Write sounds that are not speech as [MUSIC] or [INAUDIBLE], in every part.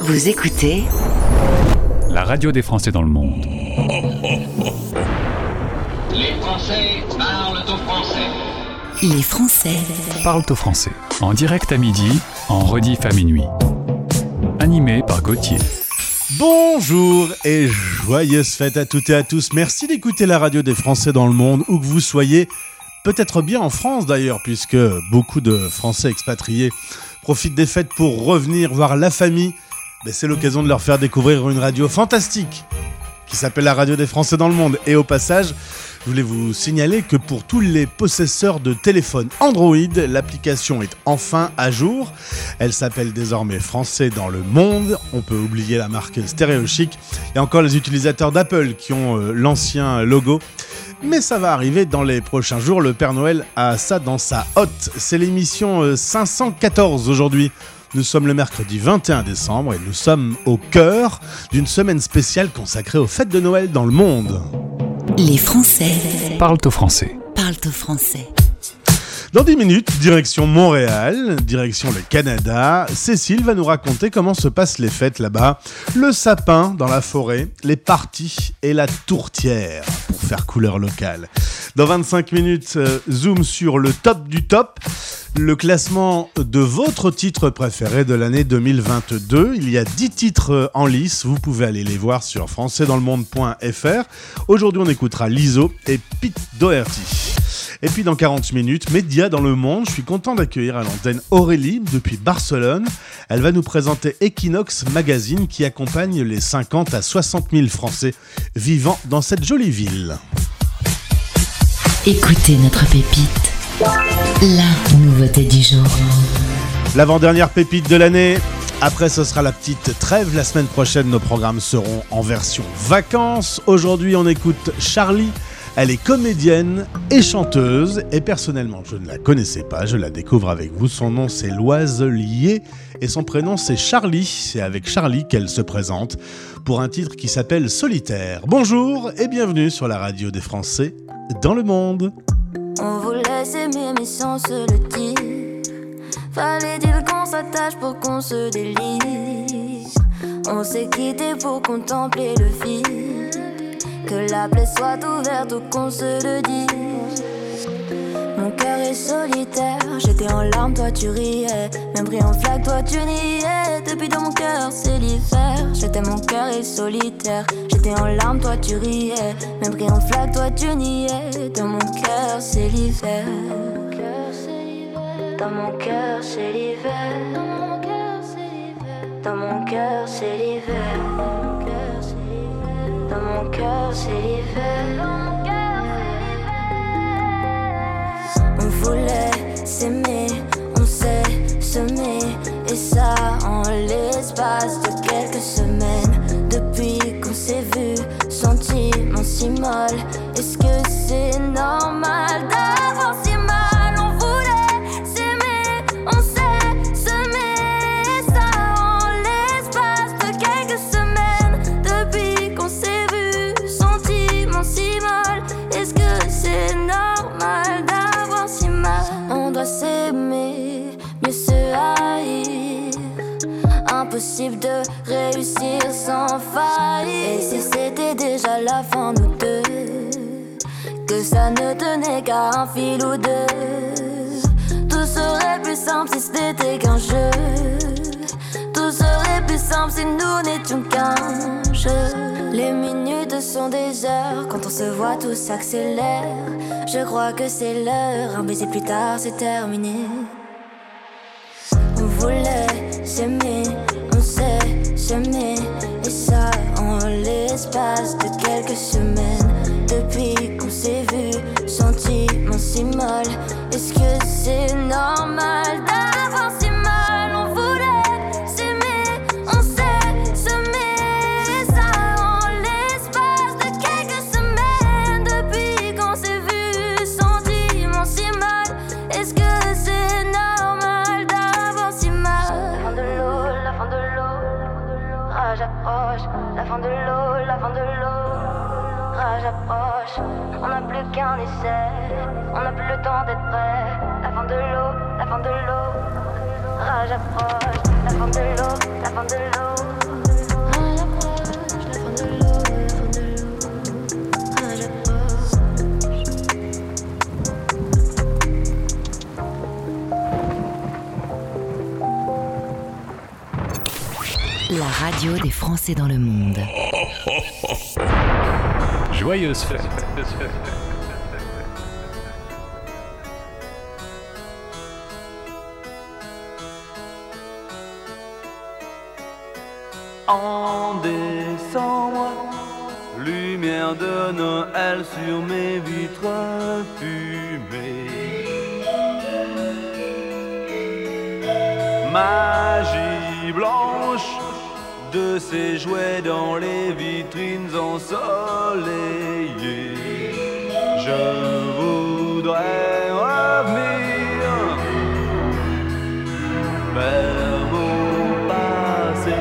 Vous écoutez La radio des Français dans le monde. Les Français parlent au français. Les Français Parle au français. En direct à midi, en rediff à minuit. Animé par Gauthier. Bonjour et joyeuses fêtes à toutes et à tous. Merci d'écouter la radio des Français dans le monde, où que vous soyez. Peut-être bien en France d'ailleurs, puisque beaucoup de Français expatriés profitent des fêtes pour revenir voir la famille. C'est l'occasion de leur faire découvrir une radio fantastique qui s'appelle la radio des Français dans le monde. Et au passage, je voulais vous signaler que pour tous les possesseurs de téléphones Android, l'application est enfin à jour. Elle s'appelle désormais Français dans le monde. On peut oublier la marque Stéréo Chic. Il y a encore les utilisateurs d'Apple qui ont euh, l'ancien logo. Mais ça va arriver dans les prochains jours. Le Père Noël a ça dans sa hotte. C'est l'émission euh, 514 aujourd'hui. Nous sommes le mercredi 21 décembre et nous sommes au cœur d'une semaine spéciale consacrée aux fêtes de Noël dans le monde. Les Français Parle au français. parlent au français. Dans 10 minutes, direction Montréal, direction le Canada, Cécile va nous raconter comment se passent les fêtes là-bas, le sapin dans la forêt, les parties et la tourtière pour faire couleur locale. Dans 25 minutes, euh, zoom sur le top du top, le classement de votre titre préféré de l'année 2022. Il y a 10 titres euh, en lice, vous pouvez aller les voir sur françaisdanslemonde.fr. Aujourd'hui, on écoutera Liso et Pete Doherty. Et puis dans 40 minutes, Média dans le monde, je suis content d'accueillir à l'antenne Aurélie depuis Barcelone. Elle va nous présenter Equinox Magazine qui accompagne les 50 à 60 000 Français vivant dans cette jolie ville. Écoutez notre pépite. La nouveauté du jour. L'avant-dernière pépite de l'année. Après, ce sera la petite trêve. La semaine prochaine, nos programmes seront en version vacances. Aujourd'hui, on écoute Charlie. Elle est comédienne et chanteuse. Et personnellement, je ne la connaissais pas. Je la découvre avec vous. Son nom, c'est Loiselier. Et son prénom, c'est Charlie. C'est avec Charlie qu'elle se présente pour un titre qui s'appelle Solitaire. Bonjour et bienvenue sur la radio des Français dans le monde. On voulait s'aimer mais sans se le dire Fallait-il qu'on s'attache pour qu'on se délise On s'est quitté pour contempler le fil Que la plaie soit ouverte ou qu'on se le dise. Mon cœur est solitaire, j'étais en larmes, toi tu riais. Même pris en flaque, toi tu niais. Depuis dans mon cœur c'est l'hiver. J'étais mon cœur est solitaire J'étais en larmes, toi tu riais. Même pris en flaque, toi tu niais. Dans mon cœur c'est l'hiver. Dans mon cœur c'est l'hiver. Dans mon cœur c'est l'hiver. Dans mon cœur c'est l'hiver On voulait s'aimer, on s'est semé. Et ça en l'espace de quelques semaines. Depuis qu'on s'est vu, sentiment si molle. Est-ce que c'est normal un fil ou deux. Tout serait plus simple si ce n'était qu'un jeu. Tout serait plus simple si nous n'étions qu'un jeu. Les minutes sont des heures Quand on se voit tout s'accélère Je crois que c'est l'heure Un baiser plus tard c'est terminé. On voulait s'aimer, on s'est semé. Et ça en l'espace de quelques semaines Depuis qu'on s'est vu, si mal. Est-ce que c'est normal? On n'a plus qu'un essai On n'a plus le temps d'être prêt La fin de l'eau, la fin de l'eau Rage approche la fin de l'eau, la fin de l'eau. À l'approche, la fin de l'eau, la fin de l'eau. À l'approche. La radio des Français dans le monde. [LAUGHS] Joyeuse. En décembre, lumière de Noël sur mes vitres fumées. De ces jouets dans les vitrines ensoleillées. Je voudrais revenir vers mon passé,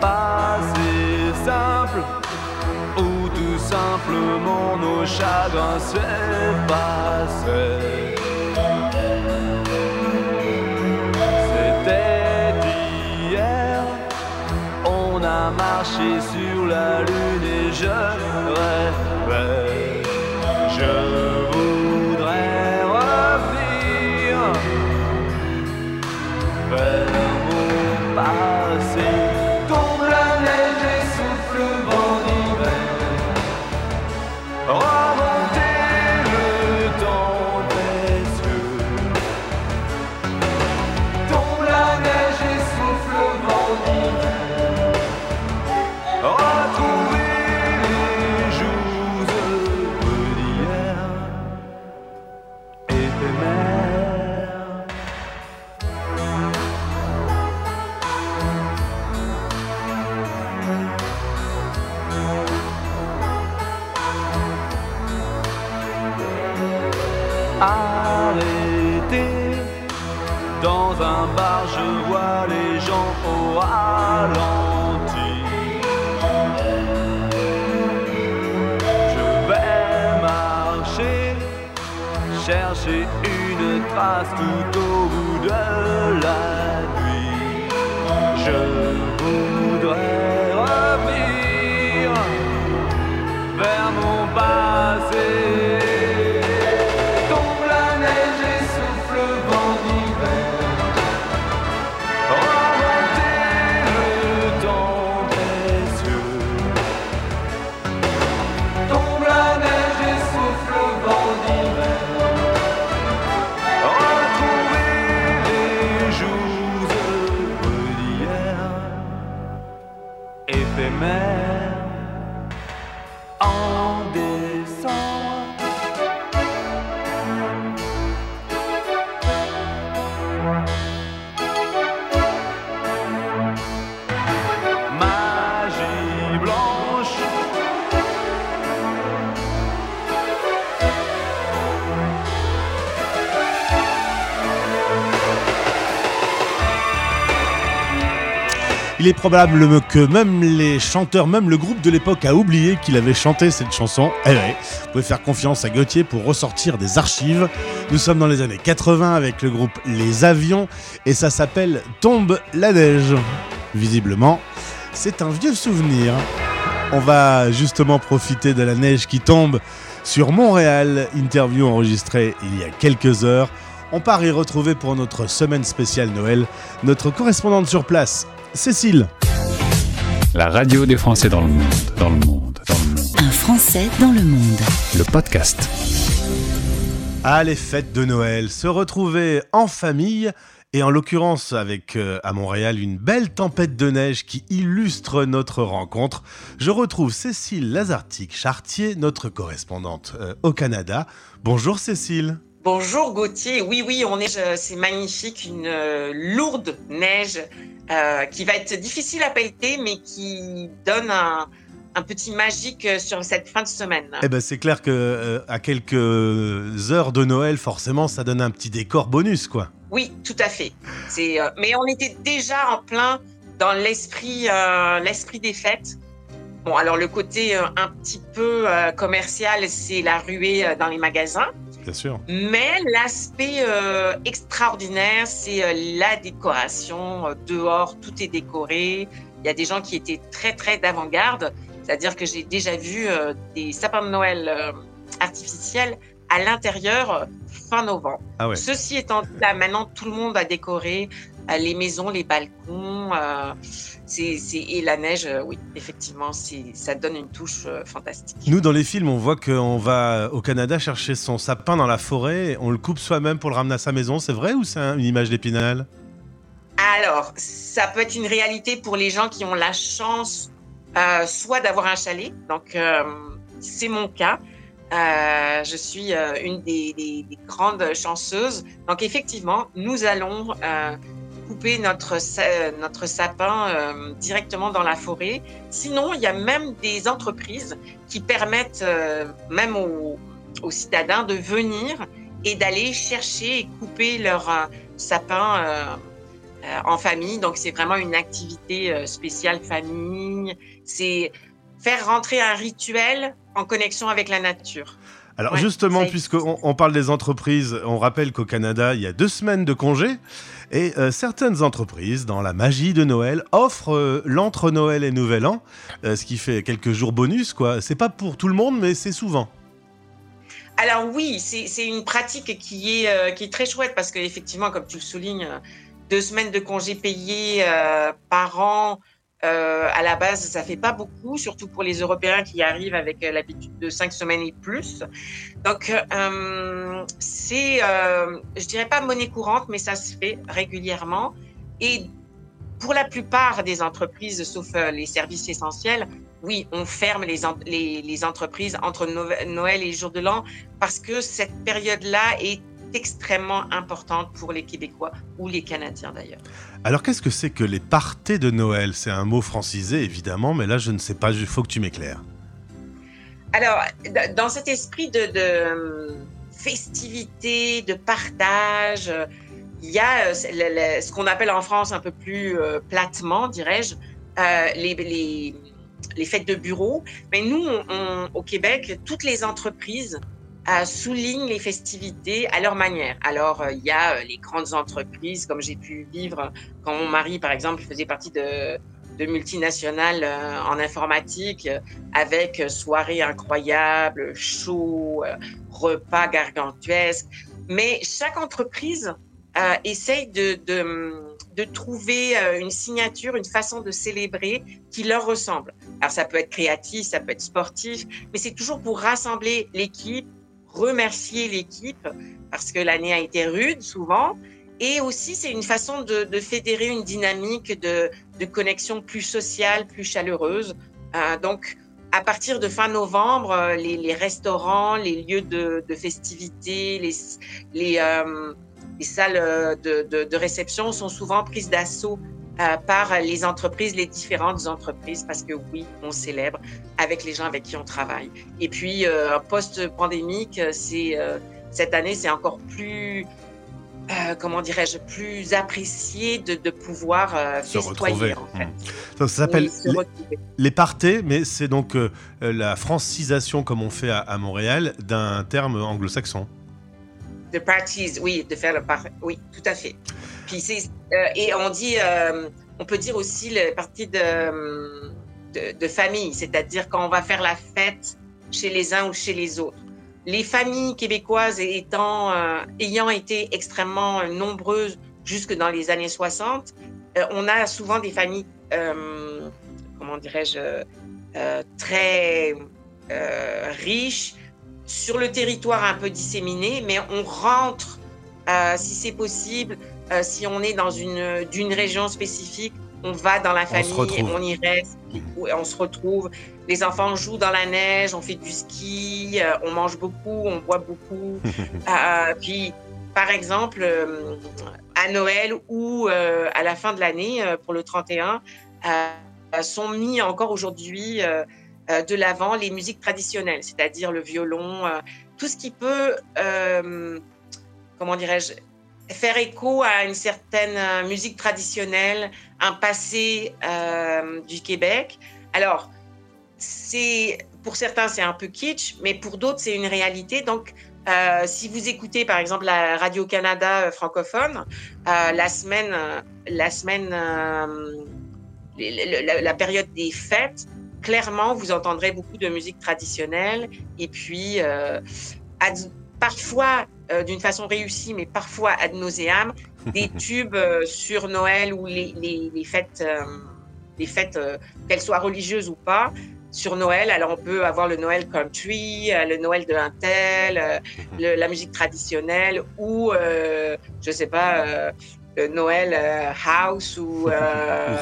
passé simple, où tout simplement nos chagrins s'effaçaient. C'était marché sur la lune et je rêvais. Je Il est probable que même les chanteurs, même le groupe de l'époque a oublié qu'il avait chanté cette chanson. Eh vous pouvez faire confiance à Gauthier pour ressortir des archives. Nous sommes dans les années 80 avec le groupe Les Avions et ça s'appelle Tombe la neige. Visiblement, c'est un vieux souvenir. On va justement profiter de la neige qui tombe sur Montréal. Interview enregistrée il y a quelques heures. On part y retrouver pour notre semaine spéciale Noël notre correspondante sur place, Cécile. La radio des Français dans le monde, dans le monde, dans le monde. Un Français dans le monde. Le podcast. Ah, les fêtes de Noël, se retrouver en famille et en l'occurrence avec euh, à Montréal une belle tempête de neige qui illustre notre rencontre. Je retrouve Cécile Lazartique-Chartier, notre correspondante euh, au Canada. Bonjour Cécile. Bonjour Gauthier, oui oui, on est, euh, c'est magnifique, une euh, lourde neige euh, qui va être difficile à pelleter, mais qui donne un, un petit magique sur cette fin de semaine. Eh ben c'est clair que euh, à quelques heures de Noël, forcément, ça donne un petit décor bonus, quoi. Oui, tout à fait. C'est, euh, mais on était déjà en plein dans l'esprit, euh, l'esprit des fêtes. Bon, alors le côté un petit peu commercial, c'est la ruée dans les magasins. Bien sûr. Mais l'aspect euh, extraordinaire, c'est euh, la décoration. Euh, dehors, tout est décoré. Il y a des gens qui étaient très, très d'avant-garde. C'est-à-dire que j'ai déjà vu des sapins de Noël artificiels à l'intérieur fin novembre. Ah ouais. Ceci étant dit, là, maintenant, tout le monde a décoré les maisons, les balcons. euh, c'est, c'est- et la neige, euh, oui, effectivement, c'est, ça donne une touche euh, fantastique. Nous, dans les films, on voit qu'on va au Canada chercher son sapin dans la forêt, on le coupe soi-même pour le ramener à sa maison. C'est vrai ou c'est un- une image d'épinal? Alors, ça peut être une réalité pour les gens qui ont la chance euh, soit d'avoir un chalet, donc euh, c'est mon cas. Euh, je suis une des, des- des grandes chanceuses. Donc effectivement, nous allons couper notre, notre sapin euh, directement dans la forêt. Sinon, il y a même des entreprises qui permettent euh, même aux, citadins de venir et d'aller chercher et couper leur euh, sapin en famille. Donc, c'est vraiment une activité spéciale famille. C'est faire rentrer un rituel en connexion avec la nature. Alors Ouais, justement, puisqu'on on parle des entreprises, on rappelle qu'au Canada, il y a deux semaines de congés et euh, certaines entreprises, dans la magie de Noël, offrent euh, l'entre Noël et Nouvel An, euh, ce qui fait quelques jours bonus. quoi. C'est pas pour tout le monde, mais c'est souvent. Alors oui, c'est une pratique qui est, qui est très chouette parce qu'effectivement, comme tu le soulignes, deux semaines de congés payés par an, euh, à la base, ça fait pas beaucoup, surtout pour les Européens qui arrivent avec euh, l'habitude de cinq semaines et plus. Donc, euh, c'est, euh, je dirais pas monnaie courante, mais ça se fait régulièrement. Et pour la plupart des entreprises, sauf euh, les services essentiels, oui, on ferme les, les, entreprises entre Noël et Jour de l'An parce que cette période-là est extrêmement importante pour les Québécois ou les Canadiens d'ailleurs. Alors qu'est-ce que c'est que les parties de Noël? C'est un mot francisé, évidemment, mais là, je ne sais pas, il faut que tu m'éclaires. Alors, dans cet esprit de, euh, festivité, de partage, il y a euh, ce qu'on appelle en France un peu plus euh, platement, dirais-je, les, fêtes de bureau. Mais nous, au Québec, toutes les entreprises soulignent les festivités à leur manière. Alors, euh, il y a euh, les grandes entreprises, comme j'ai pu vivre quand mon mari, par exemple, faisait partie de, multinationales euh, en informatique, euh, avec euh, soirées incroyables, show, euh, repas gargantuesques. Mais chaque entreprise euh, essaye de, de, trouver euh, une signature, une façon de célébrer qui leur ressemble. Alors ça peut être créatif, ça peut être sportif, mais c'est toujours pour rassembler l'équipe, remercier l'équipe, parce que l'année a été rude souvent. Et aussi, c'est une façon de, fédérer une dynamique de, connexion plus sociale, plus chaleureuse. Euh, donc, à partir de fin novembre, euh, les, restaurants, les lieux de, festivités, les, euh, les salles de réception sont souvent prises d'assaut euh, par les entreprises, les différentes entreprises, parce que oui, on célèbre avec les gens avec qui on travaille. Et puis, euh, post-pandémique, c'est euh, cette année, c'est encore plus, comment dirais-je, plus apprécié de, de pouvoir Se retrouver. en fait. Mmh. Ça s'appelle Oui, les, parties, mais c'est donc la francisation, comme on fait à, à Montréal, d'un terme anglo-saxon. The parties, oui, de faire le par... Oui, tout à fait. Puis euh, et on dit, euh, on peut dire aussi le parti de, de, famille, c'est-à-dire quand on va faire la fête chez les uns ou chez les autres. Les familles québécoises étant, euh, ayant été extrêmement nombreuses jusque dans les années 60, euh, on a souvent des familles, comment dirais-je, très riches, sur le territoire un peu disséminé, mais on rentre, euh, si c'est possible, euh, si on est dans une d'une région spécifique, on va dans la famille, on y reste, on se retrouve. Les enfants jouent dans la neige, on fait du ski, euh, on mange beaucoup, on boit beaucoup. [LAUGHS] Puis, par exemple, à Noël ou à la fin de l'année, pour le 31, euh, sont mis encore aujourd'hui de l'avant les musiques traditionnelles, c'est-à-dire le violon, euh, tout ce qui peut, euh, comment dirais-je, faire écho à une certaine euh, musique traditionnelle, un passé euh, du Québec. Alors, pour certains c'est un peu kitsch, mais pour d'autres c'est une réalité. Donc, Euh, si vous écoutez par exemple la Radio Canada euh, francophone, euh, la semaine, euh, la semaine, euh, la période des fêtes, clairement vous entendrez beaucoup de musique traditionnelle et puis euh, ad- parfois euh, d'une façon réussie, mais parfois ad nauseam, des [LAUGHS] tubes euh, sur Noël ou les, les, les fêtes, les fêtes qu'elles soient religieuses ou pas. Sur Noël, alors on peut avoir le Noël country, le Noël de un tel, [LAUGHS] le- la musique traditionnelle ou, je sais pas, le Noël house ou, [LAUGHS] Ou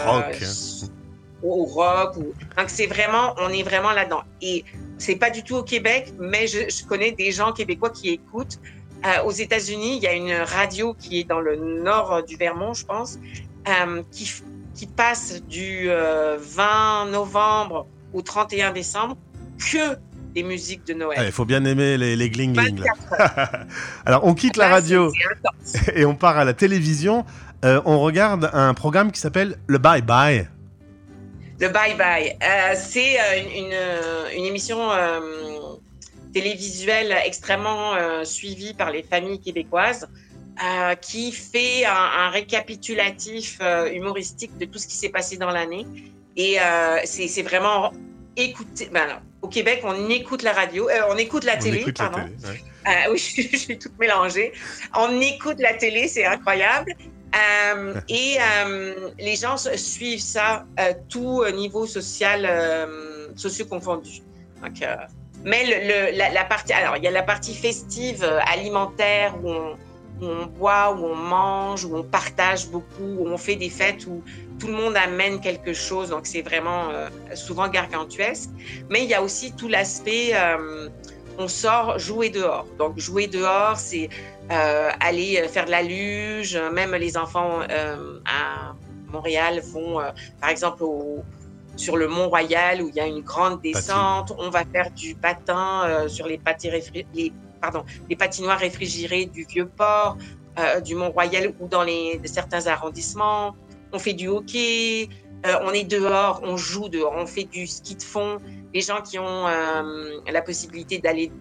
rock. Ou, ou rock. Ou... Donc c'est vraiment, on est vraiment là-dedans. Et c'est pas du tout au Québec, mais je, je connais des gens québécois qui écoutent. Euh, aux États-Unis, il y a une radio qui est dans le nord du Vermont, je pense, euh, qui, qui passe du euh, 20 novembre au 31 décembre que des musiques de Noël. Il faut bien aimer les, les gling gling. là. 24 heures. [LAUGHS] Alors, on quitte la radio [LAUGHS] et on part à la télévision. Euh, on regarde un programme qui s'appelle le Bye Bye. Le Bye Bye. Euh, c'est euh, une, une, euh, une émission euh, télévisuelle extrêmement euh, suivie par les familles québécoises qui fait un, un récapitulatif humoristique de tout ce qui s'est passé dans l'année. Et c'est vraiment écouter. Ben au Québec, on écoute la radio, on écoute la On télé, écoute la pardon. télé, ouais. [LAUGHS] Oui, je suis toute mélangée. On écoute la télé, c'est incroyable. Euh, et euh, les gens suivent ça, euh, tout niveau social, euh, socio confondu. Donc, mais le, la, partie, alors il y a la partie festive, alimentaire, où on, boit, où on mange, où on partage beaucoup, où on fait des fêtes où tout le monde amène quelque chose. Donc c'est vraiment souvent gargantuesque. Mais il y a aussi tout l'aspect on sort jouer dehors. Donc, jouer dehors, c'est aller faire de la luge. Même les enfants euh, à Montréal vont, euh, par exemple, au- sur le Mont Royal où il y a une grande descente. On va faire du patin euh, sur les, pati- réfri- les, pardon, les patinoires réfrigérées du Vieux-Port, euh, du Mont Royal ou dans les, certains arrondissements. On fait du hockey. euh, on est dehors, on joue dehors, on fait du ski de fond les gens qui ont euh, la possibilité d'aller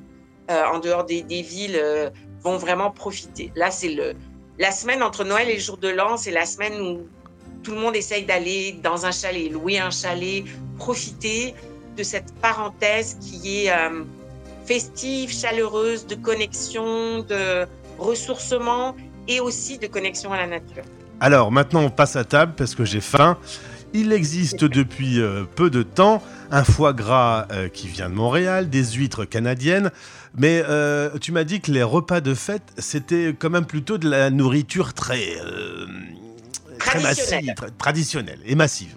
euh, en dehors des, des villes euh, vont vraiment profiter. Là, c'est le la semaine entre Noël et le jour de l'an, c'est la semaine où tout le monde essaye d'aller dans un chalet, louer un chalet, profiter de cette parenthèse qui est euh, festive, chaleureuse, de connexion, de ressourcement et aussi de connexion à la nature. Alors, maintenant, on passe à table parce que j'ai faim. Il existe depuis euh, peu de temps un foie gras euh, qui vient de Montréal, des huîtres canadiennes, mais euh, tu m'as dit que les repas de fête, c'était quand même plutôt de la nourriture très, euh, très Traditionnelle. massive, tra- traditionnelle et massive.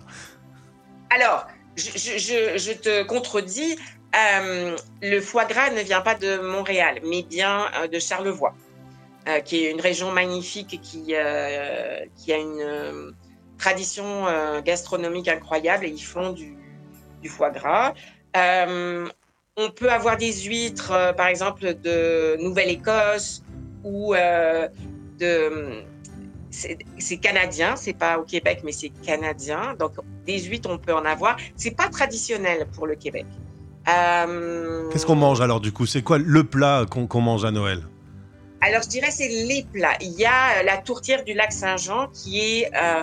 Alors, je, je- je- je te contredis. euh, le foie gras ne vient pas de Montréal, mais bien de Charlevoix, qui est une région magnifique qui, qui a une tradition euh, gastronomique incroyable et ils font du, du foie gras. Euh, on peut avoir des huîtres, euh, par exemple, de Nouvelle-Écosse ou de. C'est canadien, c'est pas au Québec, mais c'est canadien. Donc, des huîtres, on peut en avoir. C'est pas traditionnel pour le Québec. Qu'est-ce qu'on mange alors du coup? C'est quoi le plat qu'on mange à Noël? Alors, je dirais c'est les plats. Il y a la tourtière du lac Saint-Jean qui est euh,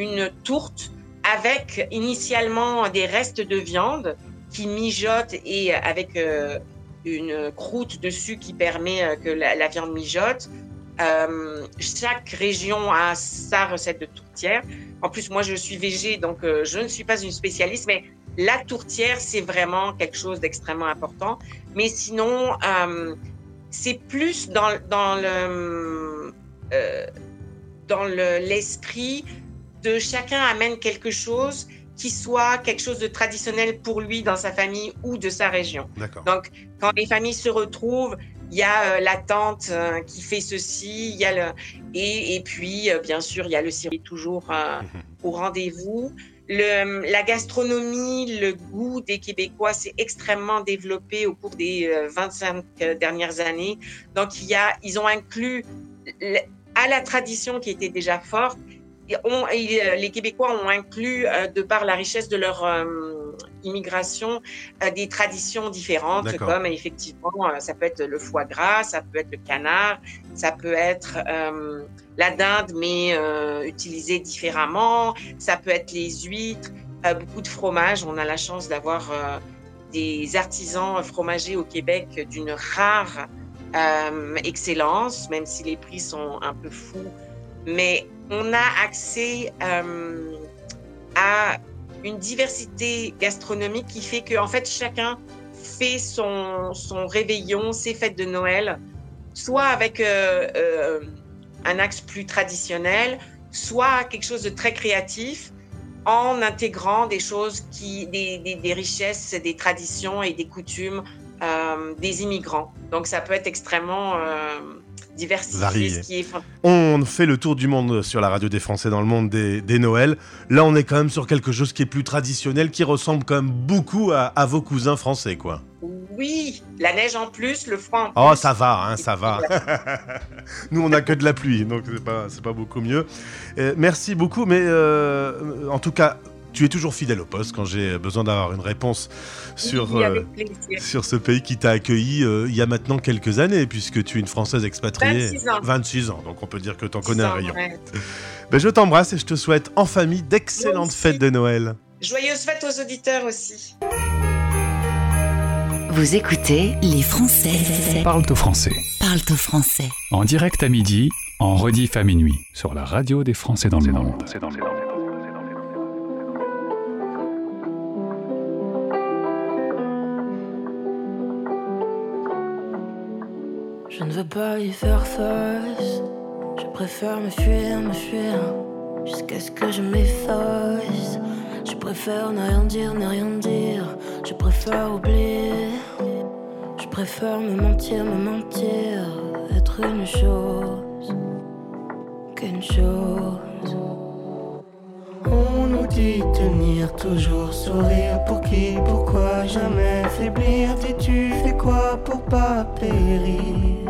une tourte avec initialement des restes de viande qui mijotent et avec euh, une croûte dessus qui permet euh, que la, viande mijote. Euh, chaque région a sa recette de tourtière. En plus, moi, je suis végé, donc euh, je ne suis pas une spécialiste, mais la tourtière, c'est vraiment quelque chose d'extrêmement important. Mais sinon, euh, c'est plus dans, dans le euh, dans le- l'esprit de chacun amène quelque chose qui soit quelque chose de traditionnel pour lui dans sa famille ou de sa région. Donc, quand les familles se retrouvent, il y a euh, la tante euh, qui fait ceci, il y a le et, et puis euh, bien sûr il y a le circuit toujours euh, au rendez-vous. La gastronomie, le goût des Québécois s'est extrêmement développé au cours des euh, 25 dernières années. Donc, il y a, ils ont inclus à la tradition qui était déjà forte euh, les Québécois ont inclus, euh, de par la richesse de leur euh, immigration, des traditions différentes, comme effectivement, ça peut être le foie gras, ça peut être le canard, ça peut être la dinde, mais utilisée différemment, ça peut être les huîtres, beaucoup de fromage. On a la chance d'avoir des artisans fromagers au Québec d'une rare euh, excellence, même si les prix sont un peu fous. Mais on a accès euh, à une diversité gastronomique qui fait que, en fait, chacun fait son, réveillon, ses fêtes de Noël, soit avec euh, euh, un axe plus traditionnel, soit quelque chose de très créatif, en intégrant des choses des, richesses, des traditions et des coutumes des immigrants. Donc, ça peut être extrêmement diversifié, ce qui est. On fait le tour du monde sur la radio des Français dans le monde des, des Noëls. Là, on est quand même sur quelque chose qui est plus traditionnel, qui ressemble quand même beaucoup à, à vos cousins français, quoi. Oui, la neige en plus, le froid en plus. Oh, ça va, hein, ça va. [LAUGHS] Nous, on a que de la pluie, donc c'est pas, pas beaucoup mieux. Euh, merci beaucoup, mais euh, en tout cas, tu es toujours fidèle au poste quand j'ai besoin d'avoir une réponse sur, Oui, euh, sur ce pays qui t'a accueilli euh, il y a maintenant quelques années, puisque tu es une Française expatriée. 26 ans. 26 ans, donc on peut dire que t'en connais un rayon. Ben, je t'embrasse et je te souhaite en famille d'excellentes fêtes de Noël. Joyeuses fêtes aux auditeurs aussi. Vous écoutez Les Français Parle au français. parlent au français. En direct à midi, en rediff à minuit, sur la radio des Français dans le monde. Je ne veux pas y faire face. Je préfère me fuir, me fuir. Jusqu'à ce que je m'efface. Je préfère ne rien dire, ne rien dire. Je préfère oublier. Je préfère me mentir, me mentir. Être une chose qu'une chose. On nous dit tenir toujours sourire pour qui, pourquoi jamais faiblir? Dis-tu fais quoi pour pas périr?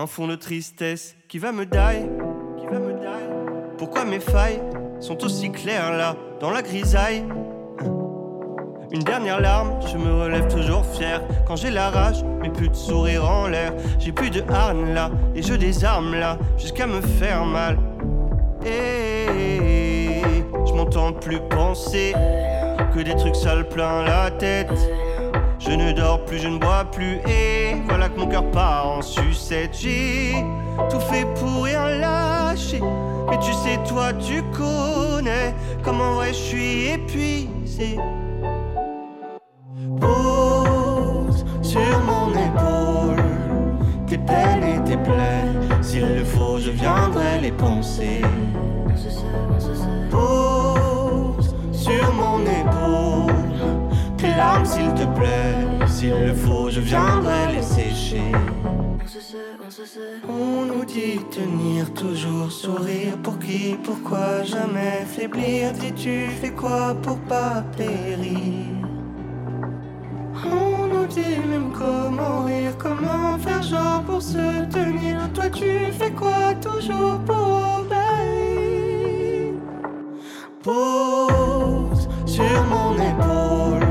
Un fond de tristesse qui va me die, qui va me die. Pourquoi mes failles sont aussi claires là, dans la grisaille? Une dernière larme, je me relève toujours fier. Quand j'ai la rage, mais plus de sourire en l'air. J'ai plus de harne là, et je désarme là, jusqu'à me faire mal. Et je m'entends plus penser que des trucs sales plein la tête. Je ne dors plus, je ne bois plus, et voilà que mon cœur part en sucette. J'ai tout fait pour rien lâcher. Mais tu sais, toi, tu connais comment je suis épuisé. Pose sur mon épaule tes peines et tes plaies. S'il le faut, je viendrai les penser. Pose sur mon épaule larmes, s'il te plaît. S'il le faut, je viendrai les sécher. On nous dit tenir toujours sourire pour qui, pourquoi jamais faiblir? Dis-tu fais quoi pour pas périr? On nous dit même comment rire, comment faire genre pour se tenir. Toi tu fais quoi toujours pour obéir? Pose sur mon épaule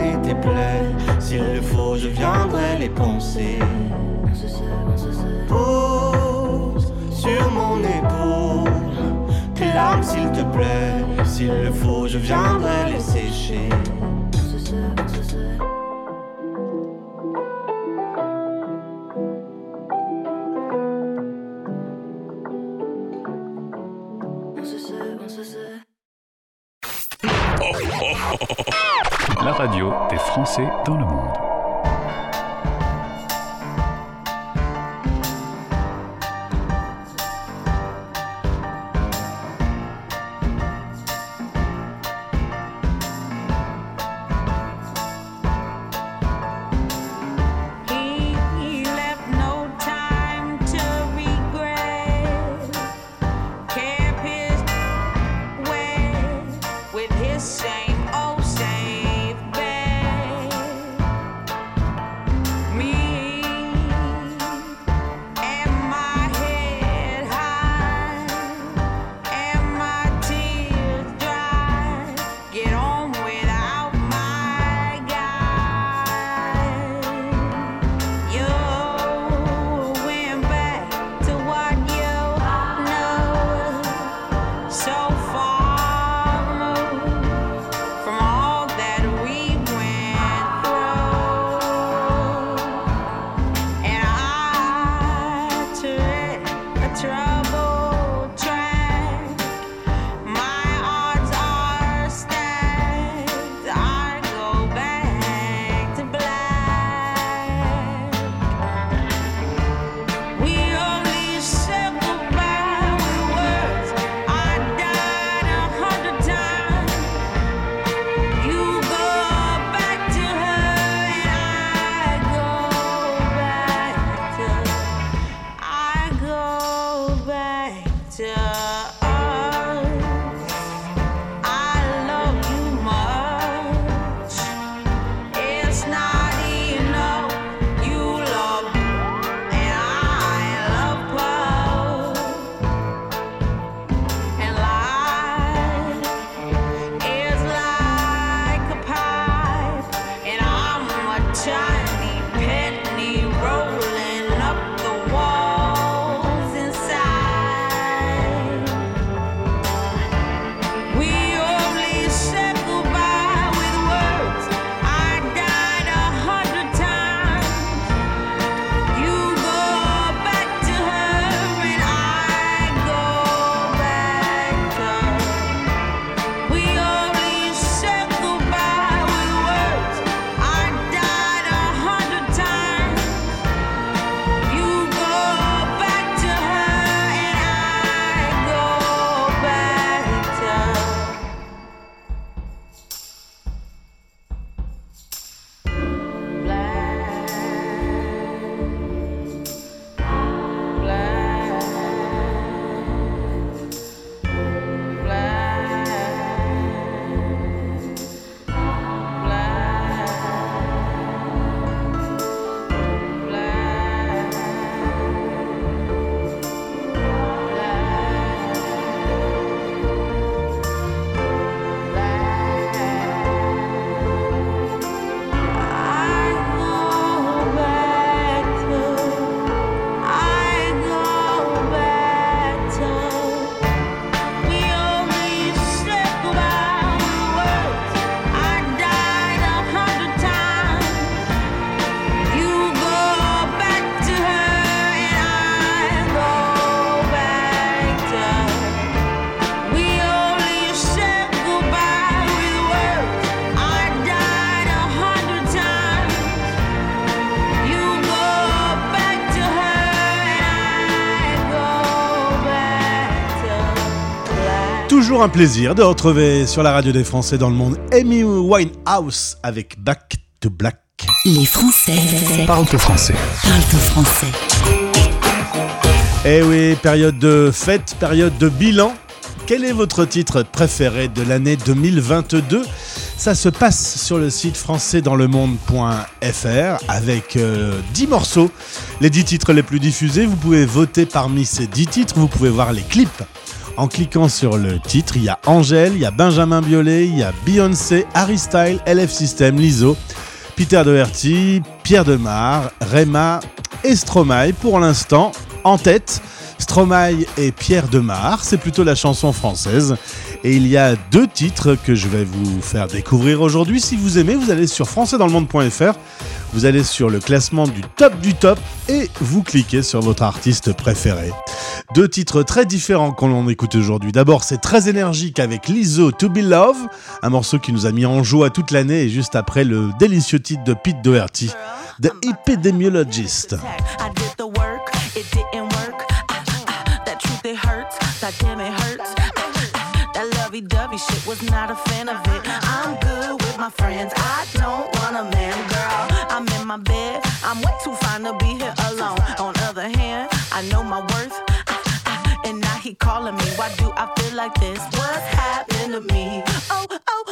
et tes plaies. S'il le faut, je viendrai les penser. Pose sur mon épaule tes larmes, s'il te plaît. S'il le faut, je viendrai les sécher. Un plaisir de retrouver sur la radio des Français dans le monde Amy Winehouse avec Back to Black. Les Français parlent au français. Parlent au français. Eh oui, période de fête, période de bilan. Quel est votre titre préféré de l'année 2022 Ça se passe sur le site françaisdanslemonde.fr avec 10 euh, morceaux, les 10 titres les plus diffusés. Vous pouvez voter parmi ces 10 titres, vous pouvez voir les clips en cliquant sur le titre, il y a Angèle, il y a Benjamin Biolay, il y a Beyoncé, Harry Style, LF System, Liso, Peter Doherty, Pierre Demar, Rema et Stromae pour l'instant en tête. Stromae et Pierre Demar, c'est plutôt la chanson française. Et il y a deux titres que je vais vous faire découvrir aujourd'hui. Si vous aimez, vous allez sur françaisdanslemonde.fr, vous allez sur le classement du top du top et vous cliquez sur votre artiste préféré. Deux titres très différents qu'on en écoute aujourd'hui. D'abord, c'est très énergique avec Lizzo To Be Love, un morceau qui nous a mis en joie toute l'année et juste après le délicieux titre de Pete Doherty, The Epidemiologist. He calling me. Why do I feel like this? What's happened to me? Oh, oh, oh.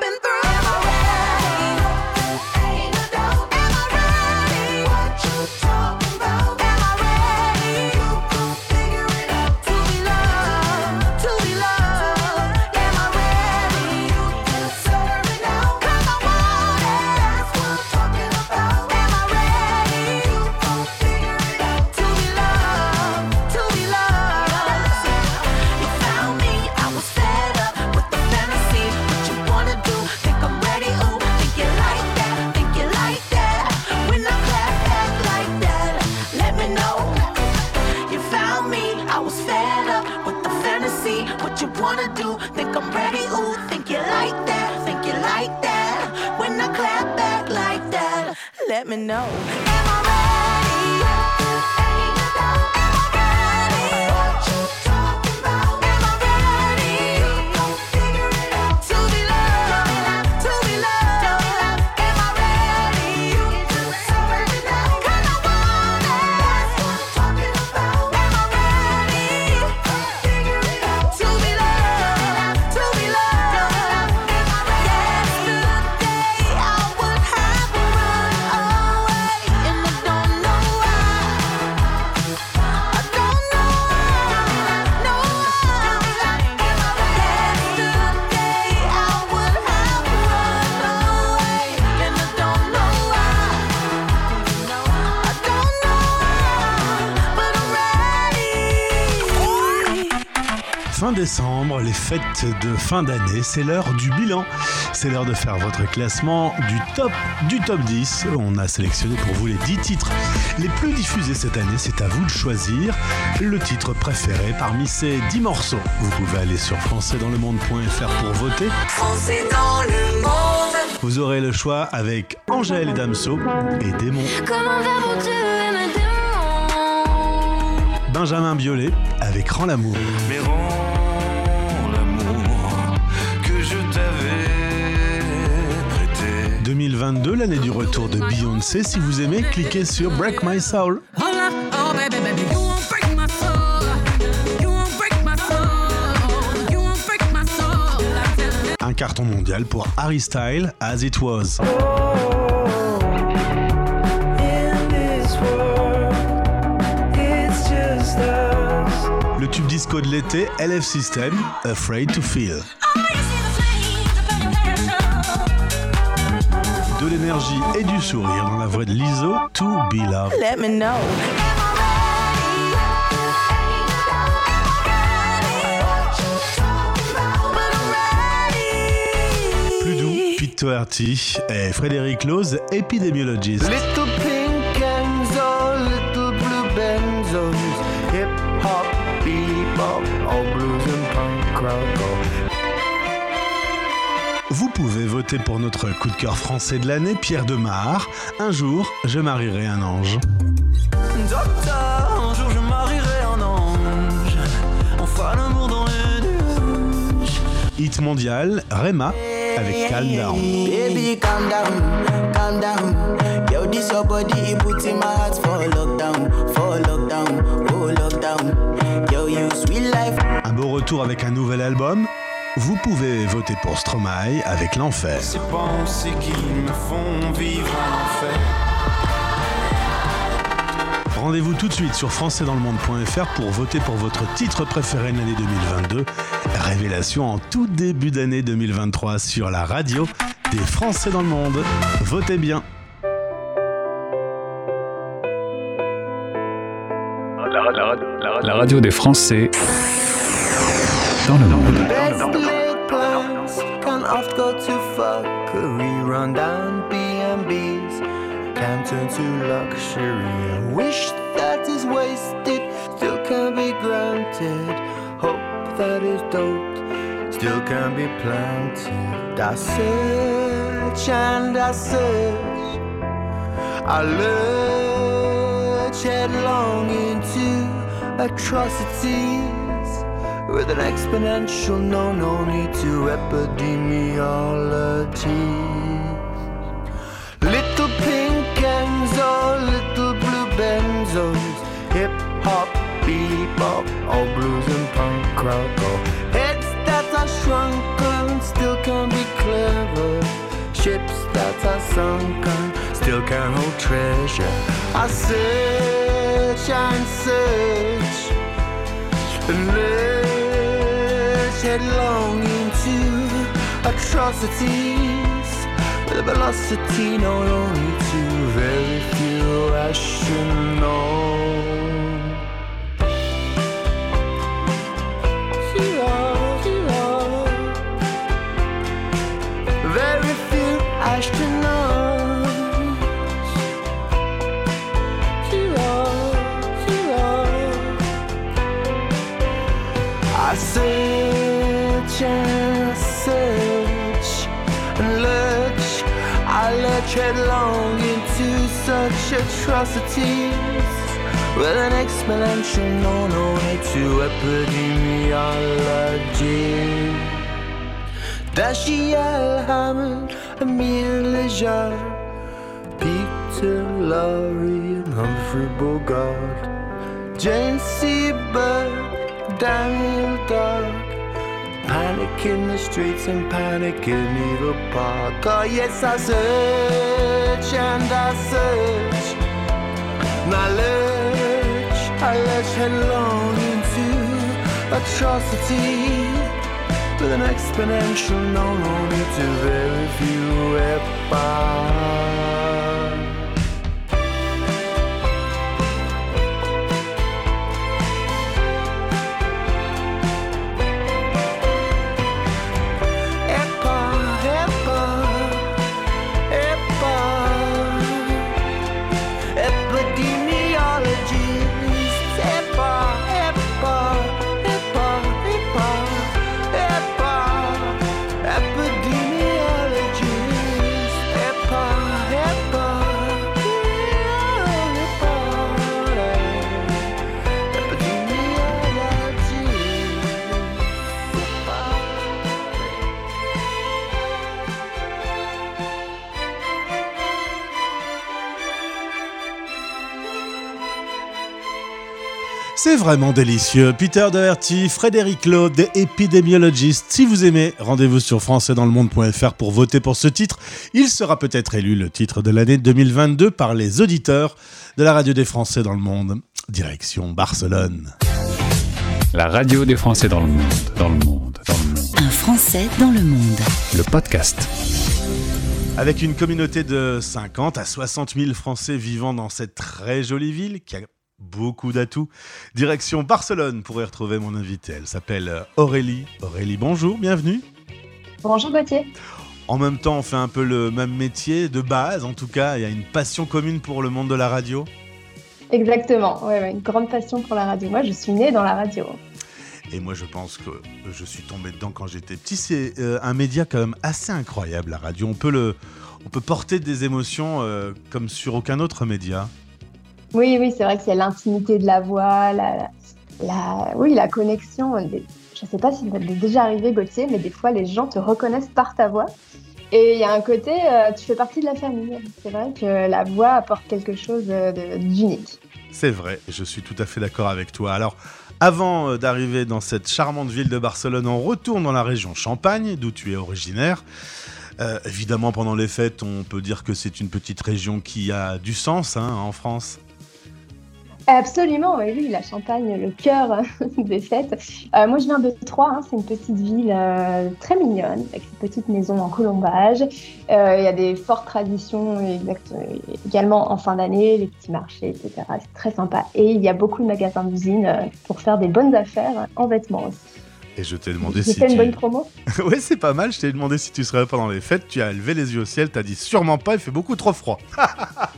décembre, les fêtes de fin d'année, c'est l'heure du bilan. C'est l'heure de faire votre classement du top du top 10. On a sélectionné pour vous les 10 titres les plus diffusés cette année. C'est à vous de choisir le titre préféré parmi ces 10 morceaux. Vous pouvez aller sur françaisdanslemonde.fr pour voter. Français dans le monde. Vous aurez le choix avec Angèle et Damso et Démon. Comment Benjamin Biolay avec Rends l'amour. Mais rends 2022, l'année du retour de Beyoncé. Si vous aimez, cliquez sur Break My Soul. Un carton mondial pour Harry Style, As It Was. Le tube disco de l'été, LF System, Afraid to Feel. De l'énergie et du sourire dans la voix de Lizzo, To Be Loved. Let me know. Plus doux, Pete Doherty et Frédéric Lose, Epidemiologist. Voter pour notre coup de cœur français de l'année, Pierre Demar. Un jour, je marierai un ange. Docteur, un jour je marierai un ange. On fera l'amour dans les nuages. Hit mondial, Rema avec Calm Down. Baby, calm down, calm down. Yo, this your body, it puts in my heart for lockdown, for lockdown, oh lockdown. Yo, you sweet life. Un beau retour avec un nouvel album. Vous pouvez voter pour Stromae avec L'Enfer. Ces pensées qui me font vivre un enfer. Rendez-vous tout de suite sur françaisdanslemonde.fr pour voter pour votre titre préféré de l'année 2022. Révélation en tout début d'année 2023 sur la radio des Français dans le monde. Votez bien. La, la- la- la radio des Français dans le monde. Laid plans can oft go to fuckery. Run down B&Bs can turn to luxury. A wish that is wasted still can be granted. Hope that is doped still can be planted. I search and I search. I lurch headlong into atrocities with an exponential no, no need to epidemiology. Little pink Enzo, little blue benzos, hip hop, bebop, all blues and punk rock. all Heads that are shrunken still can be clever. Ships that are sunken still can hold treasure. I search and search and lurch headlong into atrocities with a velocity known only to very few astronauts. Headlong into such atrocities with an exponential no no way to epidemiology. Dashiell Hammond, Emile Lejar, Peter Lorre, and Humphrey Bogart, Jane Seberg, Daniel Dark. Panic in the streets and panic in Eagle Park. Oh, yes, I search and I search. And I lurch, I lurch headlong into atrocity with an exponential no no need to very few epochs. C'est vraiment délicieux. Peter Doherty, Frédéric Claude, des épidémiologistes. Si vous aimez, rendez-vous sur françaisdanslemonde.fr pour voter pour ce titre. Il sera peut-être élu le titre de l'année 2022 par les auditeurs de la radio des Français dans le monde. Direction Barcelone. La radio des Français dans le monde, dans le monde, dans le monde. Un Français dans le monde. Le podcast. Avec une communauté de 50 à 60 000 Français vivant dans cette très jolie ville qui a beaucoup d'atouts. Direction Barcelone pour y retrouver mon invité. Elle s'appelle Aurélie. Aurélie, bonjour, bienvenue. Bonjour Gauthier. En même temps, on fait un peu le même métier, de base en tout cas. Il y a une passion commune pour le monde de la radio. Exactement, ouais, ouais, une grande passion pour la radio. Moi, je suis née dans la radio. Et moi, je pense que je suis tombé dedans quand j'étais petit. C'est euh, un média quand même assez incroyable, la radio. On peut, le, on peut porter des émotions euh, comme sur aucun autre média. Oui, oui, c'est vrai qu'il y a l'intimité de la voix, la, la, oui, la connexion. Je ne sais pas si ça t'est déjà arrivé, Gauthier, mais des fois, les gens te reconnaissent par ta voix. Et il y a un côté, euh, tu fais partie de la famille. C'est vrai que la voix apporte quelque chose d'unique. C'est vrai, je suis tout à fait d'accord avec toi. Alors, avant euh, d'arriver dans cette charmante ville de Barcelone, on retourne dans la région Champagne, d'où tu es originaire. Euh, évidemment, pendant les fêtes, on peut dire que c'est une petite région qui a du sens hein, en France. Absolument, oui, oui, la Champagne, le cœur euh, [LAUGHS] des fêtes. Euh, moi, je viens de Troyes, hein, c'est une petite ville euh, très mignonne, avec une petite maison en colombage. Euh, Il y a des fortes traditions exact- également en fin d'année, les petits marchés, etc. C'est très sympa. Et il y a beaucoup de magasins d'usine pour faire des bonnes affaires en vêtements aussi. Et je t'ai demandé si une tu... bonne promo [LAUGHS] ouais, c'est pas mal. Je t'ai demandé si tu serais là pendant les fêtes. Tu as levé les yeux au ciel. T'as dit sûrement pas. Il fait beaucoup trop froid. [LAUGHS]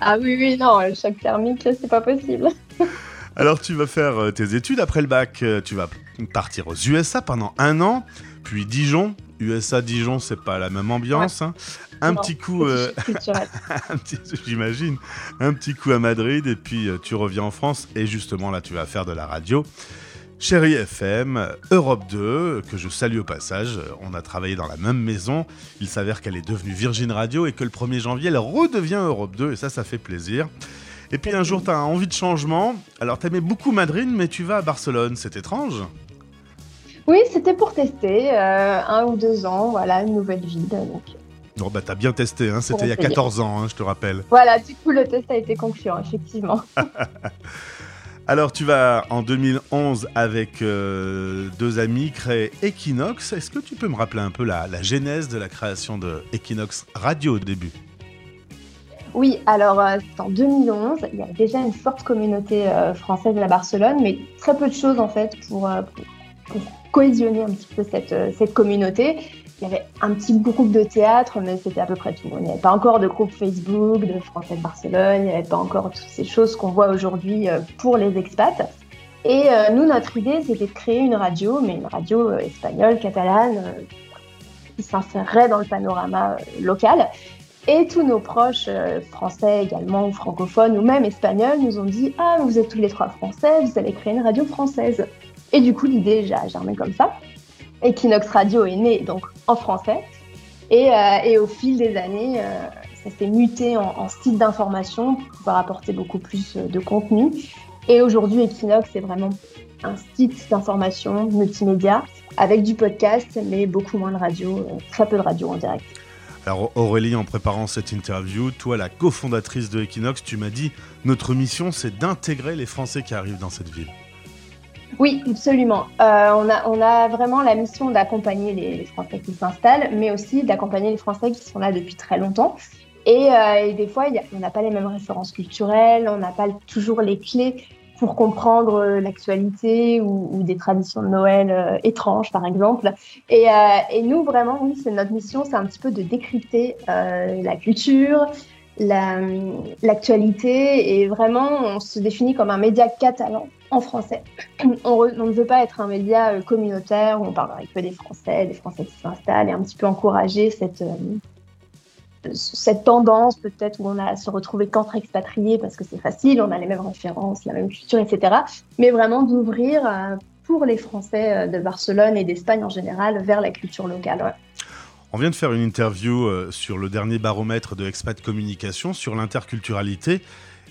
Ah oui, oui, non, le choc thermique, c'est pas possible. [LAUGHS] Alors, tu vas faire euh, tes études après le bac. euh, Tu vas partir aux USA pendant un an, puis Dijon. USA, Dijon, c'est pas la même ambiance. hein. Un Non, petit coup, euh, [LAUGHS] un petit- j'imagine, un petit coup à Madrid, et puis tu reviens en France. Et justement, là, tu vas faire de la radio. Chérie FM, Europe 2, que je salue au passage, on a travaillé dans la même maison. Il s'avère qu'elle est devenue Virgin Radio et que le 1er janvier, elle redevient Europe 2, et ça, ça fait plaisir. Et puis un jour, tu as envie de changement. Alors, tu aimais beaucoup Madrid, mais tu vas à Barcelone. C'est étrange. Oui, c'était pour tester euh, un ou deux ans, voilà, une nouvelle ville. Donc. Non, bah, t'as bien testé, hein, c'était il y a essayer. 14 ans, hein, je te rappelle. Voilà, du coup, le test a été concluant, effectivement. [LAUGHS] Alors, tu vas en 2011 avec euh, deux amis créer Equinox. Est-ce que tu peux me rappeler un peu la, la genèse de la création de Equinox Radio au début? Oui, alors euh, c'est en 2011, il y avait déjà une forte communauté euh, française à Barcelone, mais très peu de choses en fait pour, euh, cohésionner un petit peu cette, euh, cette communauté. Il y avait un petit groupe de théâtre, mais c'était à peu près tout. Il n'y avait pas encore de groupe Facebook, de Français de Barcelone, il n'y avait pas encore toutes ces choses qu'on voit aujourd'hui euh, pour les expats. Et euh, nous, notre idée, c'était de créer une radio, mais une radio euh, espagnole, catalane, euh, qui s'insérerait dans le panorama euh, local. Et tous nos proches euh, français également, ou francophones, ou même espagnols, nous ont dit Ah, vous êtes tous les trois français, vous allez créer une radio française. Et du coup, l'idée a germé comme ça. Equinox Radio est né donc en français. Et, euh, au fil des années, euh, ça s'est muté en, en site d'information pour pouvoir apporter beaucoup plus de contenu. Et aujourd'hui, Equinox est vraiment un site d'information multimédia avec du podcast, mais beaucoup moins de radio, très peu de radio en direct. Alors Aurélie, en préparant cette interview, toi la cofondatrice de Equinox, tu m'as dit notre mission c'est d'intégrer les Français qui arrivent dans cette ville. Oui, absolument. Euh, on, a, on a vraiment la mission d'accompagner les, Français qui s'installent, mais aussi d'accompagner les Français qui sont là depuis très longtemps. Et, euh, des fois, y a- on n'a pas les mêmes références culturelles, on n'a pas toujours les clés pour comprendre euh, l'actualité ou, des traditions de Noël euh, étranges, par exemple. Et, euh, et nous, vraiment, oui, c'est notre mission, c'est un petit peu de décrypter la culture, la- l'actualité, et vraiment, on se définit comme un média catalan en français. [CLEARS THROAT] On, on ne veut pas être un média communautaire où on parle avec que des Français, des Français qui s'installent, et un petit peu encourager cette, cette tendance peut-être où on a à se retrouver qu'entre expatriés parce que c'est facile, on a les mêmes références, la même culture, etc. Mais vraiment d'ouvrir euh, pour les Français euh, de Barcelone et d'Espagne en général vers la culture locale. On vient de faire une interview euh, sur le dernier baromètre de Expat Communication sur l'interculturalité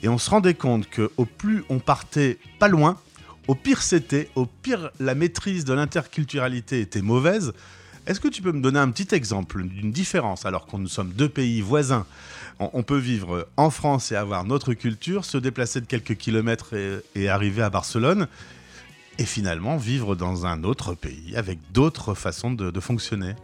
et on se rendait compte que au plus on partait pas loin, au pire c'était, au pire la maîtrise de l'interculturalité était mauvaise. Est-ce que tu peux me donner un petit exemple d'une différence alors qu'on nous sommes deux pays voisins? On, peut vivre en France et avoir notre culture, se déplacer de quelques kilomètres et, arriver à Barcelone et finalement vivre dans un autre pays avec d'autres façons de- fonctionner?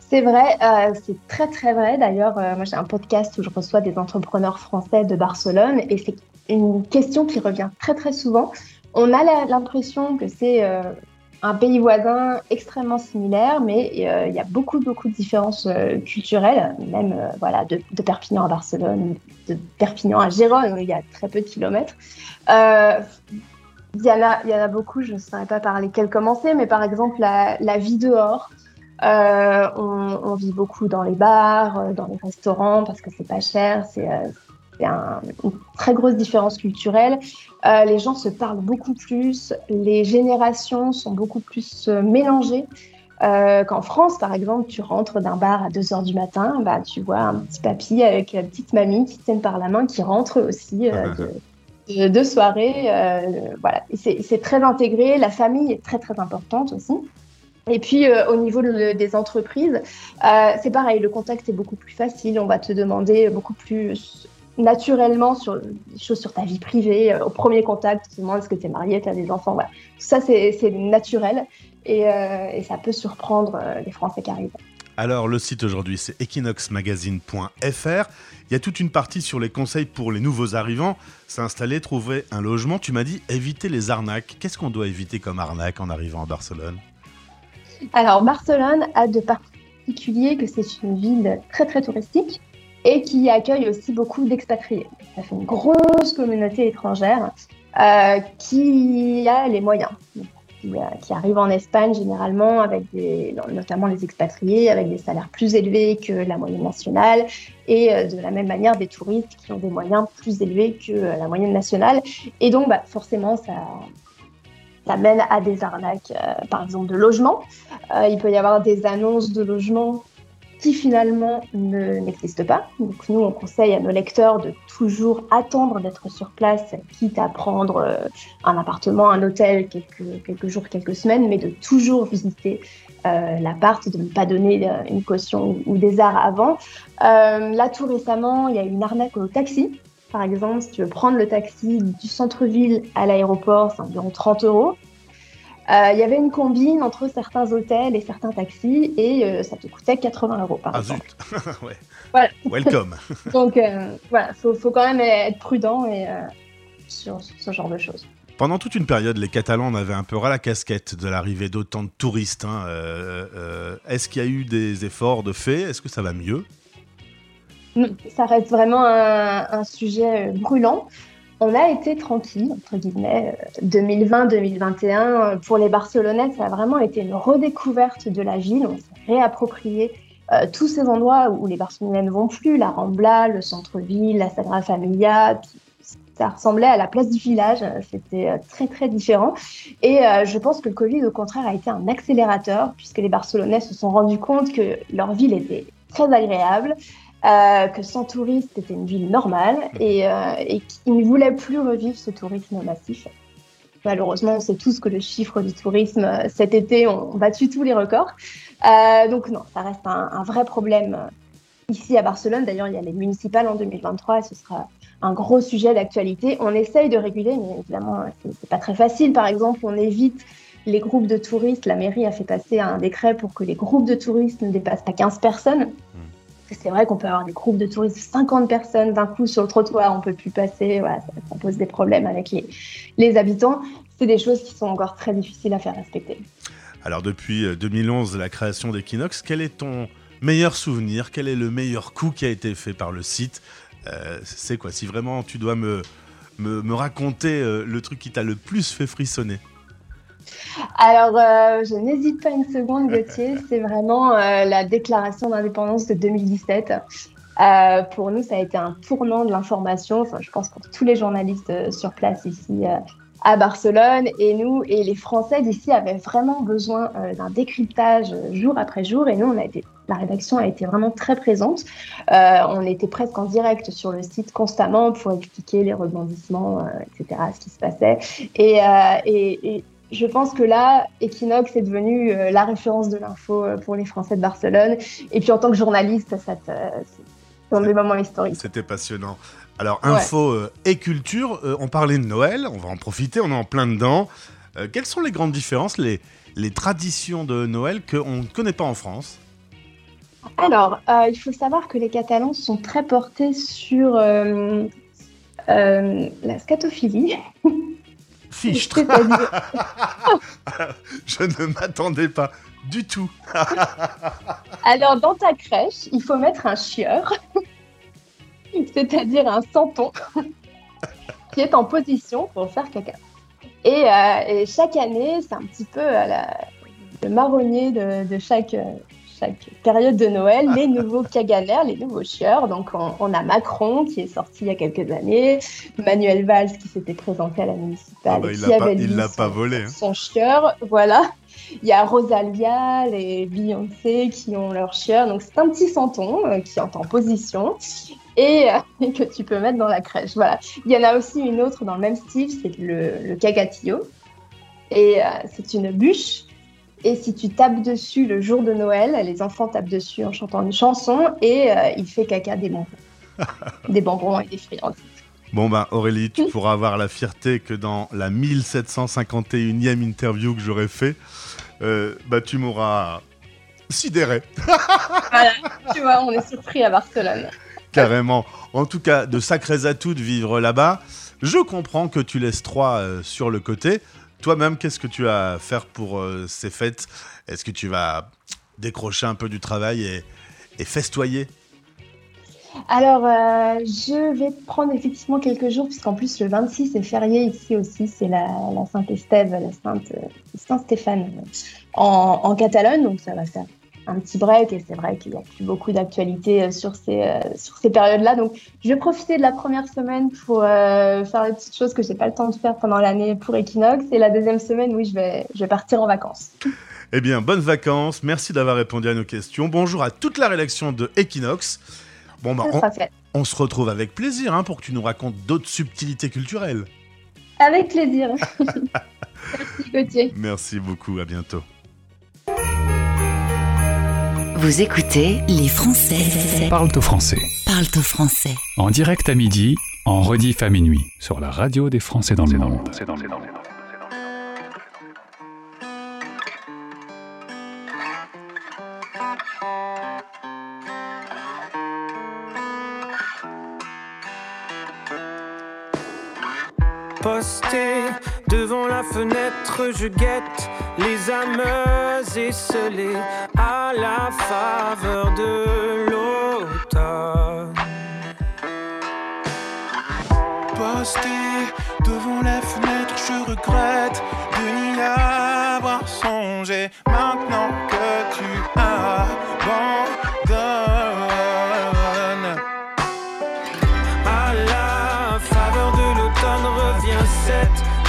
C'est vrai, euh, c'est très très vrai. D'ailleurs, euh, moi j'ai un podcast où je reçois des entrepreneurs français de Barcelone et c'est une question qui revient très très souvent. On a l'impression que c'est euh, un pays voisin extrêmement similaire, mais euh, il y a beaucoup beaucoup de différences euh, culturelles, même euh, voilà de, Perpignan à Barcelone, de Perpignan à Gérone il y a très peu de kilomètres. Il y, en a, y en a beaucoup, je ne saurais pas par lesquels commencer, mais par exemple la, vie dehors. On, vit beaucoup dans les bars, dans les restaurants parce que c'est pas cher. C'est un- une très grosse différence culturelle. Euh, les gens se parlent beaucoup plus. Les générations sont beaucoup plus euh, mélangées. Euh, Qu'en France, par exemple, tu rentres d'un bar à 2 h du matin, bah, tu vois un petit papy avec la petite mamie qui tiennent par la main, qui rentre aussi euh, de, de, de soirée. voilà. C'est c'est très intégré. La famille est très, très importante aussi. Et puis euh, au niveau de- des entreprises, euh, c'est pareil, le contact est beaucoup plus facile. On va te demander beaucoup plus naturellement sur des choses sur ta vie privée. Euh, Au premier contact, tu te demandes est-ce que tu es marié, tu as des enfants. Voilà. Tout ça, c'est c'est naturel et, euh, et ça peut surprendre euh, les Français qui arrivent. Alors, le site aujourd'hui, c'est equinoxmagazine.fr. Il y a toute une partie sur les conseils pour les nouveaux arrivants. S'installer, trouver un logement. Tu m'as dit éviter les arnaques. Qu'est-ce qu'on doit éviter comme arnaque en arrivant à Barcelone? Alors, Barcelone a de particulier que c'est une ville très très touristique et qui accueille aussi beaucoup d'expatriés. Ça fait une grosse communauté étrangère euh, qui a les moyens, qui, euh, qui arrive en Espagne généralement avec notamment les expatriés avec des salaires plus élevés que la moyenne nationale et euh, de la même manière des touristes qui ont des moyens plus élevés que la moyenne nationale. Et donc, bah, forcément, ça, ça mène à des arnaques, par exemple de logement. Il peut y avoir des annonces de logement qui finalement ne- n'existent pas. Donc nous, on conseille à nos lecteurs de toujours attendre d'être sur place, quitte à prendre euh, un appartement, un hôtel quelques, quelques jours, quelques semaines, mais de toujours visiter euh, l'appart, de ne pas donner euh, une caution ou, des arts avant. Là, tout récemment, il y a une arnaque au taxi. Par exemple, si tu veux prendre le taxi du centre-ville à l'aéroport, c'est environ 30 euros. Euh, Il y avait une combine entre certains hôtels et certains taxis et euh, ça te coûtait 80 euros par Ah exemple. zut [LAUGHS] ouais. Voilà. Welcome [LAUGHS] [LAUGHS] Donc euh, voilà, faut, faut quand même être prudent et, sur, sur ce genre de choses. Pendant toute une période, les Catalans en avaient un peu ras la casquette de l'arrivée d'autant de touristes. hein. Euh, euh, Est-ce qu'il y a eu des efforts de fait? Est-ce que ça va mieux? Non, Ça reste vraiment un, un sujet brûlant. On a été tranquille, entre guillemets. 2020-2021, pour les Barcelonais, ça a vraiment été une redécouverte de la ville. On s'est réapproprié euh, tous ces endroits où les Barcelonais ne vont plus, la Rambla, le centre-ville, la Sagrada Familia, ça ressemblait à la place du village, c'était euh, très très différent. Et euh, je pense que le Covid, au contraire, a été un accélérateur, puisque les Barcelonais se sont rendus compte que leur ville était très agréable, euh, que sans touristes, c'était une ville normale, et, euh, et qu'ils ne voulaient plus revivre ce tourisme massif. Malheureusement, on sait tous que le chiffre du tourisme euh, cet été ont battu tous les records. Euh, donc non, ça reste un, un vrai problème ici à Barcelone. D'ailleurs, il y a les municipales en 2023 et ce sera un gros sujet d'actualité. On essaye de réguler, mais évidemment, c'est pas très facile. Par exemple, on évite les groupes de touristes. La mairie a fait passer un décret pour que les groupes de touristes ne dépassent pas 15 personnes. C'est vrai qu'on peut avoir des groupes de touristes de 50 personnes d'un coup sur le trottoir, on peut plus passer. Voilà, ça, pose des problèmes avec les, les habitants. C'est des choses qui sont encore très difficiles à faire respecter. Alors depuis euh, 2011, la création d'Equinox, quel est ton meilleur souvenir? Quel est le meilleur coup qui a été fait par le site? Euh, C'est quoi? Si vraiment tu dois me, me, me raconter euh, le truc qui t'a le plus fait frissonner Alors, euh, je n'hésite pas une seconde, Gauthier. [LAUGHS] C'est vraiment euh, la déclaration d'indépendance de 2017. Euh, pour nous, ça a été un tournant de l'information. Enfin, je pense pour tous les journalistes sur place ici à Barcelone. Et nous, et les Français d'ici avaient vraiment besoin d'un décryptage jour après jour. Et nous, on a été, la rédaction a été vraiment très présente. On était presque en direct sur le site constamment pour expliquer les rebondissements, etc., ce qui se passait. Et, et, et je pense que là, Equinox est devenu euh, la référence de l'info euh, pour les Français de Barcelone. Et puis en tant que journaliste, ça, te- c'est des moments historiques. C'était passionnant. Alors, info euh, et culture, on parlait de Noël, on va en profiter, on est en plein dedans. Quelles sont les grandes différences, les, les traditions de Noël qu'on ne connaît pas en France? Alors, euh, il faut savoir que les Catalans sont très portés sur euh, euh, la scatophilie. [LAUGHS] Fichtre [LAUGHS] Je ne m'attendais pas du tout. [LAUGHS] Alors, dans ta crèche, il faut mettre un chieur, [LAUGHS] c'est-à-dire un santon, qui est en position pour faire caca. Et, euh, et chaque année, c'est un petit peu euh, la- le marronnier de, de chaque, euh, chaque période de Noël, les nouveaux caganaires, les nouveaux chieurs. Donc, on, on a Macron qui est sorti il y a quelques années, Manuel Valls qui s'était présenté à la municipale Ah bah, il qui l'a pas, il l'a volé. hein. son chieur, voilà. Il y a Rosalia, les Beyoncé qui ont leur chieur. Donc c'est un petit santon euh, qui est en position et, euh, [LAUGHS] que tu peux mettre dans la crèche. Voilà. Il y en a aussi une autre dans le même style, c'est le, le cagatillo. Et euh, c'est une bûche. Et si tu tapes dessus le jour de Noël, les enfants tapent dessus en chantant une chanson et euh, il fait caca des bonbons. [LAUGHS] des bonbons et des friandises. Bon ben Aurélie, tu pourras avoir la fierté que dans la 1751e interview que j'aurais fait, euh, bah tu m'auras sidéré [LAUGHS] Voilà, tu vois, on est surpris à Barcelone. carrément. En tout cas, de sacrés atouts de vivre là-bas. Je comprends que tu laisses trois euh, sur le côté. Toi-même, qu'est-ce que tu as à faire pour euh, ces fêtes? Est-ce que tu vas décrocher un peu du travail et, festoyer? Alors, euh, je vais prendre effectivement quelques jours, puisqu'en plus, le 26 est férié ici aussi, c'est la, la Sainte-Estève, la Sainte, Saint-Stéphane en, en Catalogne, donc ça va faire un petit break, et c'est vrai qu'il n'y a plus beaucoup d'actualité euh, sur ces, euh, sur ces périodes-là. Donc, je vais profiter de la première semaine pour euh, faire les petites choses que j'ai pas le temps de faire pendant l'année pour Equinox, et la deuxième semaine, oui, je vais, je vais partir en vacances. Eh bien, bonnes vacances. Merci d'avoir répondu à nos questions. Bonjour à toute la rédaction de Equinox. Bon, bah, on se retrouve avec plaisir hein, pour que tu nous racontes d'autres subtilités culturelles. Avec plaisir. [LAUGHS] Merci Gauthier. Merci beaucoup. À bientôt. Vous écoutez Les Français Parle au français. parlent au français. En direct à midi, en rediff à minuit, sur la radio des Français dans le monde. Posté devant fenêtre, je guette les âmes esselées à la faveur de l'automne. posté devant la fenêtre, je regrette de n'y avoir songé. Maintenant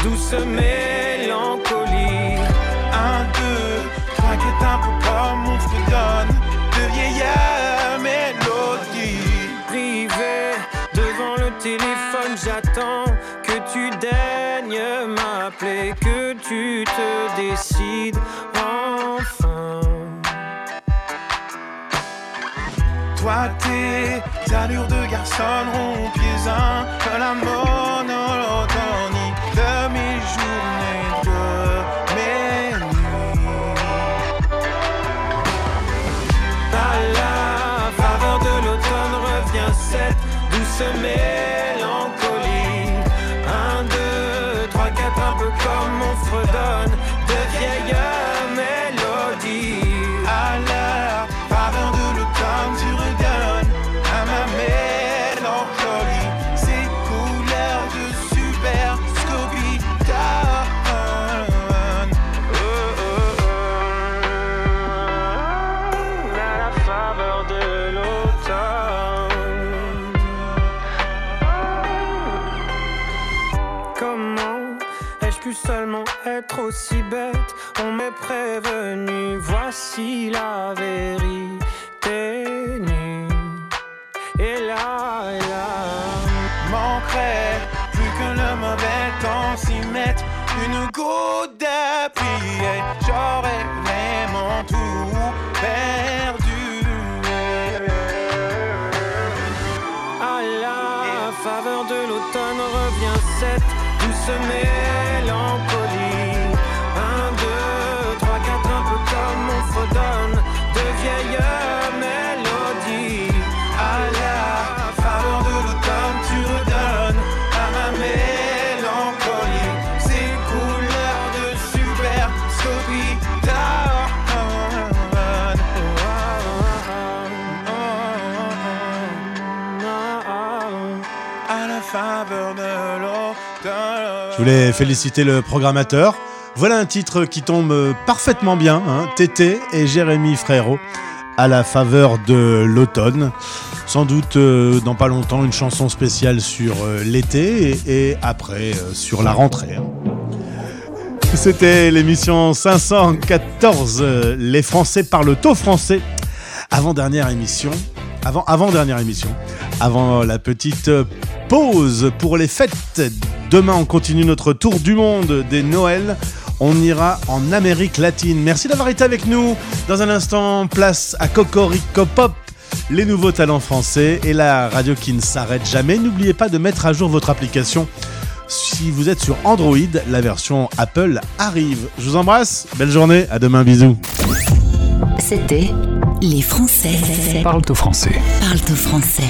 douce mélancolie. Un, deux, trois qui est un peu comme on fredonne de vieilles mélodies. Privé devant le téléphone, j'attends que tu daignes m'appeler, que tu te décides enfin. Toi, tes allures de garçon rompiez un de la monotonie douce voulais féliciter le programmateur. Voilà un titre qui tombe parfaitement bien, hein, Tété et Jérémy Frérot, à la faveur de l'automne. Sans doute euh, dans pas longtemps une chanson spéciale sur euh, l'été et, après euh, sur la rentrée. hein. C'était l'émission 514, euh, Les Français parlent au français. Avant-dernière émission, avant, avant-dernière émission, avant la petite euh, pause pour les fêtes. Demain, on continue notre tour du monde des Noëls. On ira en Amérique latine. Merci d'avoir été avec nous. Dans un instant, place à Cocorico Pop, les nouveaux talents français et la radio qui ne s'arrête jamais. N'oubliez pas de mettre à jour votre application. Si vous êtes sur Android, la version Apple arrive. Je vous embrasse. Belle journée. À demain. Bisous. C'était Les Français Parle au français. parlent au français.